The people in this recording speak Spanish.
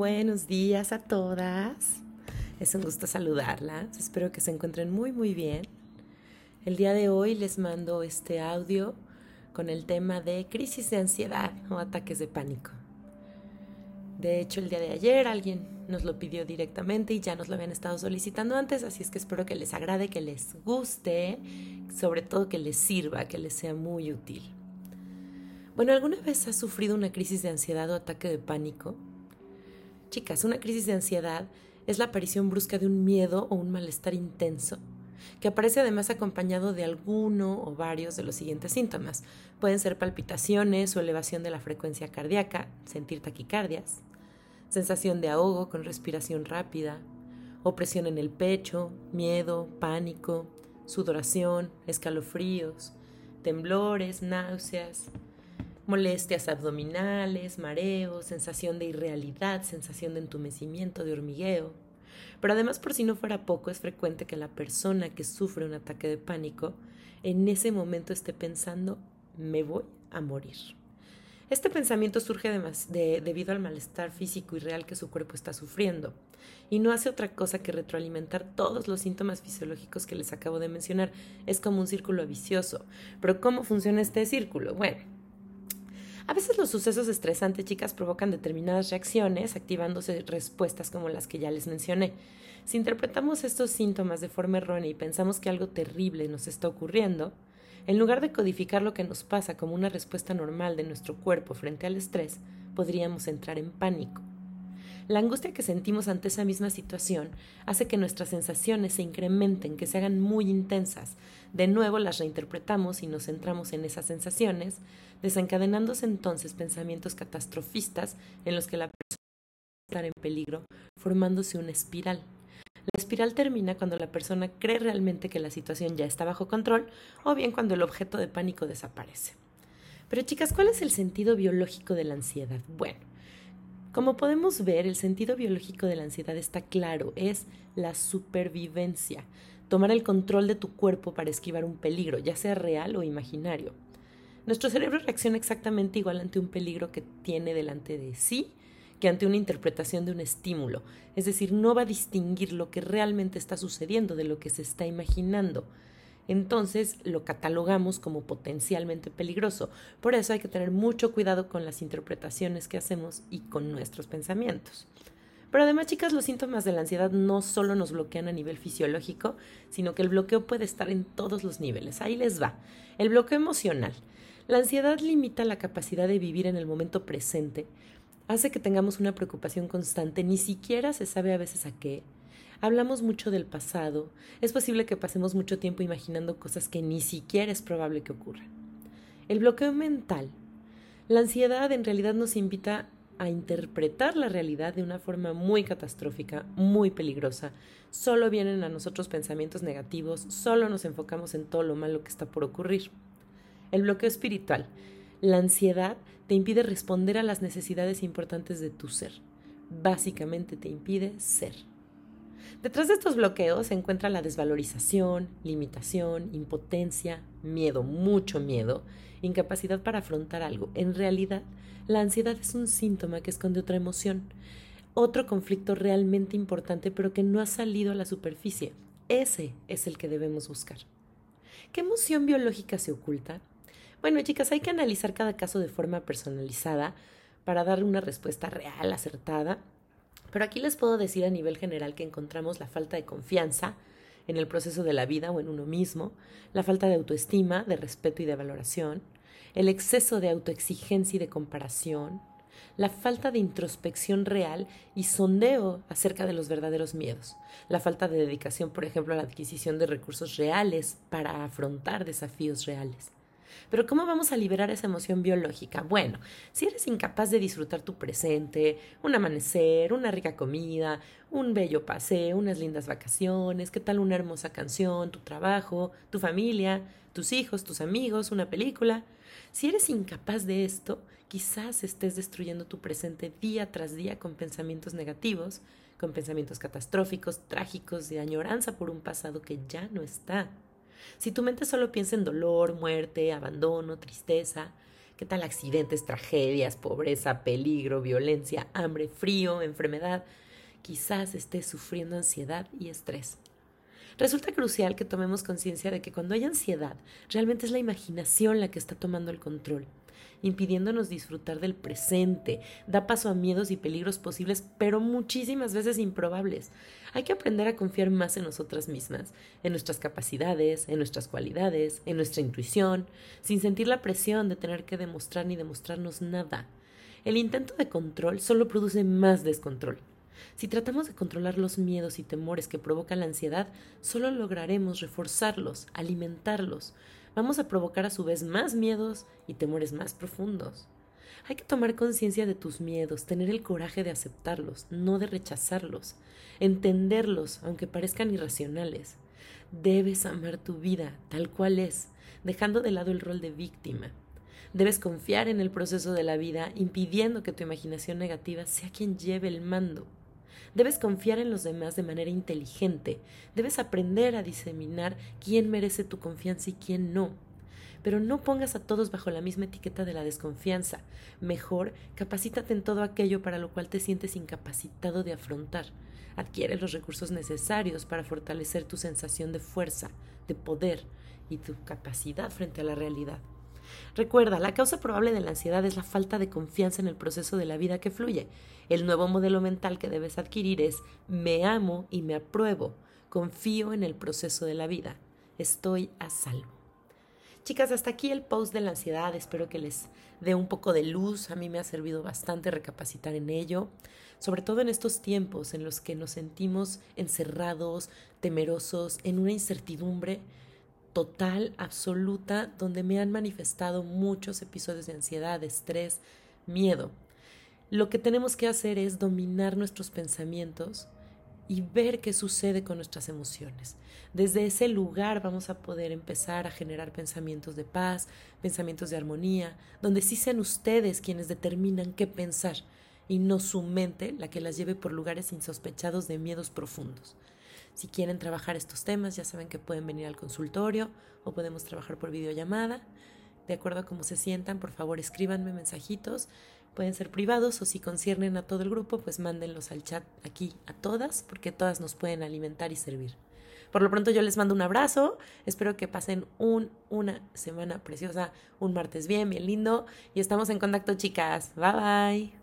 buenos días a todas. Es un gusto saludarlas. Espero que se encuentren muy muy bien. El día de hoy les mando este audio con el tema de crisis de ansiedad o ataques de pánico. De hecho, el día de ayer alguien nos lo pidió directamente y ya nos lo habían estado solicitando antes, así es que espero que les agrade, que les guste, sobre todo que les sirva, que les sea muy útil. Bueno, ¿alguna vez has sufrido una crisis de ansiedad o ataque de pánico? Chicas, una crisis de ansiedad es la aparición brusca de un miedo o un malestar intenso, que aparece además acompañado de alguno o varios de los siguientes síntomas. Pueden ser palpitaciones o elevación de la frecuencia cardíaca, sentir taquicardias, sensación de ahogo con respiración rápida, opresión en el pecho, miedo, pánico, sudoración, escalofríos, temblores, náuseas, molestias abdominales, mareos, sensación de irrealidad, sensación de entumecimiento, de hormigueo. Pero además, por si no fuera poco, es frecuente que la persona que sufre un ataque de pánico en ese momento esté pensando, me voy a morir. Este pensamiento surge debido al malestar físico y real que su cuerpo está sufriendo, y no hace otra cosa que retroalimentar todos los síntomas fisiológicos que les acabo de mencionar. Es como un círculo vicioso. Pero ¿cómo funciona este círculo? Bueno, a veces los sucesos estresantes, chicas, provocan determinadas reacciones, activándose respuestas como las que ya les mencioné. Si interpretamos estos síntomas de forma errónea y pensamos que algo terrible nos está ocurriendo, en lugar de codificar lo que nos pasa como una respuesta normal de nuestro cuerpo frente al estrés, podríamos entrar en pánico. La angustia que sentimos ante esa misma situación hace que nuestras sensaciones se incrementen, que se hagan muy intensas. De nuevo las reinterpretamos y nos centramos en esas sensaciones, desencadenándose entonces pensamientos catastrofistas en los que la persona estar en peligro, formándose una espiral. La espiral termina cuando la persona cree realmente que la situación ya está bajo control o bien cuando el objeto de pánico desaparece. Pero chicas, ¿cuál es el sentido biológico de la ansiedad? Bueno, como podemos ver, el sentido biológico de la ansiedad está claro, es la supervivencia, tomar el control de tu cuerpo para esquivar un peligro, ya sea real o imaginario. Nuestro cerebro reacciona exactamente igual ante un peligro que tiene delante de sí que ante una interpretación de un estímulo, es decir, no va a distinguir lo que realmente está sucediendo de lo que se está imaginando entonces lo catalogamos como potencialmente peligroso. Por eso hay que tener mucho cuidado con las interpretaciones que hacemos y con nuestros pensamientos. Pero además, chicas, los síntomas de la ansiedad no solo nos bloquean a nivel fisiológico, sino que el bloqueo puede estar en todos los niveles. Ahí les va. El bloqueo emocional. La ansiedad limita la capacidad de vivir en el momento presente, hace que tengamos una preocupación constante, ni siquiera se sabe a veces a qué, Hablamos mucho del pasado. Es posible que pasemos mucho tiempo imaginando cosas que ni siquiera es probable que ocurran. El bloqueo mental. La ansiedad en realidad nos invita a interpretar la realidad de una forma muy catastrófica, muy peligrosa. Solo vienen a nosotros pensamientos negativos, solo nos enfocamos en todo lo malo que está por ocurrir. El bloqueo espiritual. La ansiedad te impide responder a las necesidades importantes de tu ser. Básicamente te impide ser. Detrás de estos bloqueos se encuentra la desvalorización, limitación, impotencia, miedo, mucho miedo, incapacidad para afrontar algo. En realidad, la ansiedad es un síntoma que esconde otra emoción, otro conflicto realmente importante pero que no ha salido a la superficie. Ese es el que debemos buscar. ¿Qué emoción biológica se oculta? Bueno, chicas, hay que analizar cada caso de forma personalizada para dar una respuesta real, acertada pero aquí les puedo decir a nivel general que encontramos la falta de confianza en el proceso de la vida o en uno mismo, la falta de autoestima, de respeto y de valoración, el exceso de autoexigencia y de comparación, la falta de introspección real y sondeo acerca de los verdaderos miedos, la falta de dedicación, por ejemplo, a la adquisición de recursos reales para afrontar desafíos reales. Pero ¿cómo vamos a liberar esa emoción biológica? Bueno, si eres incapaz de disfrutar tu presente, un amanecer, una rica comida, un bello paseo, unas lindas vacaciones, qué tal una hermosa canción, tu trabajo, tu familia, tus hijos, tus amigos, una película. Si eres incapaz de esto, quizás estés destruyendo tu presente día tras día con pensamientos negativos, con pensamientos catastróficos, trágicos, de añoranza por un pasado que ya no está. Si tu mente solo piensa en dolor, muerte, abandono, tristeza, ¿Qué tal accidentes, tragedias, pobreza, peligro, violencia, hambre, frío, enfermedad? Quizás estés sufriendo ansiedad y estrés. Resulta crucial que tomemos conciencia de que cuando hay ansiedad, realmente es la imaginación la que está tomando el control, impidiéndonos disfrutar del presente, da paso a miedos y peligros posibles, pero muchísimas veces improbables. Hay que aprender a confiar más en nosotras mismas, en nuestras capacidades, en nuestras cualidades, en nuestra intuición, sin sentir la presión de tener que demostrar ni demostrarnos nada. El intento de control solo produce más descontrol. Si tratamos de controlar los miedos y temores que provocan la ansiedad, solo lograremos reforzarlos, alimentarlos. Vamos a provocar a su vez más miedos y temores más profundos. Hay que tomar conciencia de tus miedos, tener el coraje de aceptarlos, no de rechazarlos, entenderlos, aunque parezcan irracionales. Debes amar tu vida tal cual es, dejando de lado el rol de víctima. Debes confiar en el proceso de la vida, impidiendo que tu imaginación negativa sea quien lleve el mando. Debes confiar en los demás de manera inteligente. Debes aprender a diseminar quién merece tu confianza y quién no. Pero no pongas a todos bajo la misma etiqueta de la desconfianza. Mejor, capacítate en todo aquello para lo cual te sientes incapacitado de afrontar. Adquiere los recursos necesarios para fortalecer tu sensación de fuerza, de poder y tu capacidad frente a la realidad. Recuerda, la causa probable de la ansiedad es la falta de confianza en el proceso de la vida que fluye. El nuevo modelo mental que debes adquirir es me amo y me apruebo, confío en el proceso de la vida, estoy a salvo. Chicas, hasta aquí el post de la ansiedad, espero que les dé un poco de luz, a mí me ha servido bastante recapacitar en ello, sobre todo en estos tiempos en los que nos sentimos encerrados, temerosos, en una incertidumbre total, absoluta, donde me han manifestado muchos episodios de ansiedad, estrés, miedo. Lo que tenemos que hacer es dominar nuestros pensamientos y ver qué sucede con nuestras emociones. Desde ese lugar vamos a poder empezar a generar pensamientos de paz, pensamientos de armonía, donde sí sean ustedes quienes determinan qué pensar y no su mente la que las lleve por lugares insospechados de miedos profundos. Si quieren trabajar estos temas, ya saben que pueden venir al consultorio o podemos trabajar por videollamada. De acuerdo a cómo se sientan, por favor escríbanme mensajitos. Pueden ser privados o si conciernen a todo el grupo, pues mándenlos al chat aquí a todas, porque todas nos pueden alimentar y servir. Por lo pronto yo les mando un abrazo, espero que pasen un, una semana preciosa, un martes bien, bien lindo y estamos en contacto chicas. Bye bye.